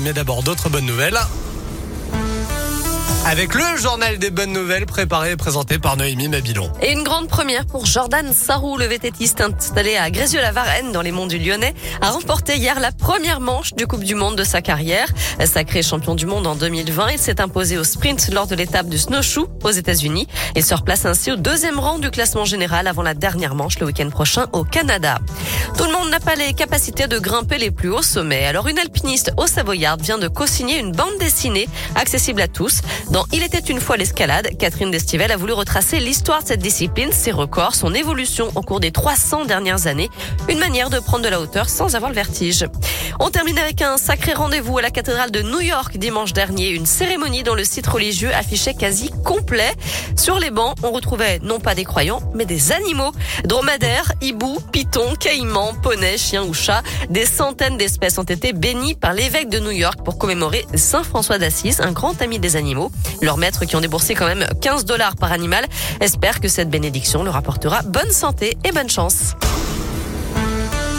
Mais d'abord d'autres bonnes nouvelles. Avec le journal des bonnes nouvelles préparé et présenté par Noémie Mabilon. Et une grande première pour Jordan Sarrou, le vététiste installé à Grézieux-la-Varenne dans les monts du Lyonnais, a remporté hier la première manche du Coupe du Monde de sa carrière. Sacré champion du monde en 2020, il s'est imposé au sprint lors de l'étape du snowshoe aux États-Unis et se replace ainsi au deuxième rang du classement général avant la dernière manche le week-end prochain au Canada. Tout le monde n'a pas les capacités de grimper les plus hauts sommets. Alors une alpiniste au Savoyard vient de co-signer une bande dessinée accessible à tous. Il était une fois l'escalade, Catherine Destivelle a voulu retracer l'histoire de cette discipline, ses records, son évolution au cours des 300 dernières années. Une manière de prendre de la hauteur sans avoir le vertige. On termine avec un sacré rendez-vous à la cathédrale de New York dimanche dernier. Une cérémonie dont le site religieux affichait quasi complet. Sur les bancs, on retrouvait non pas des croyants, mais des animaux. Dromadaires, hiboux, pitons, caïmans, poneys, chiens ou chats. Des centaines d'espèces ont été bénies par l'évêque de New York pour commémorer Saint François d'Assise, un grand ami des animaux. Leurs maîtres qui ont déboursé quand même 15 dollars par animal espèrent que cette bénédiction leur apportera bonne santé et bonne chance.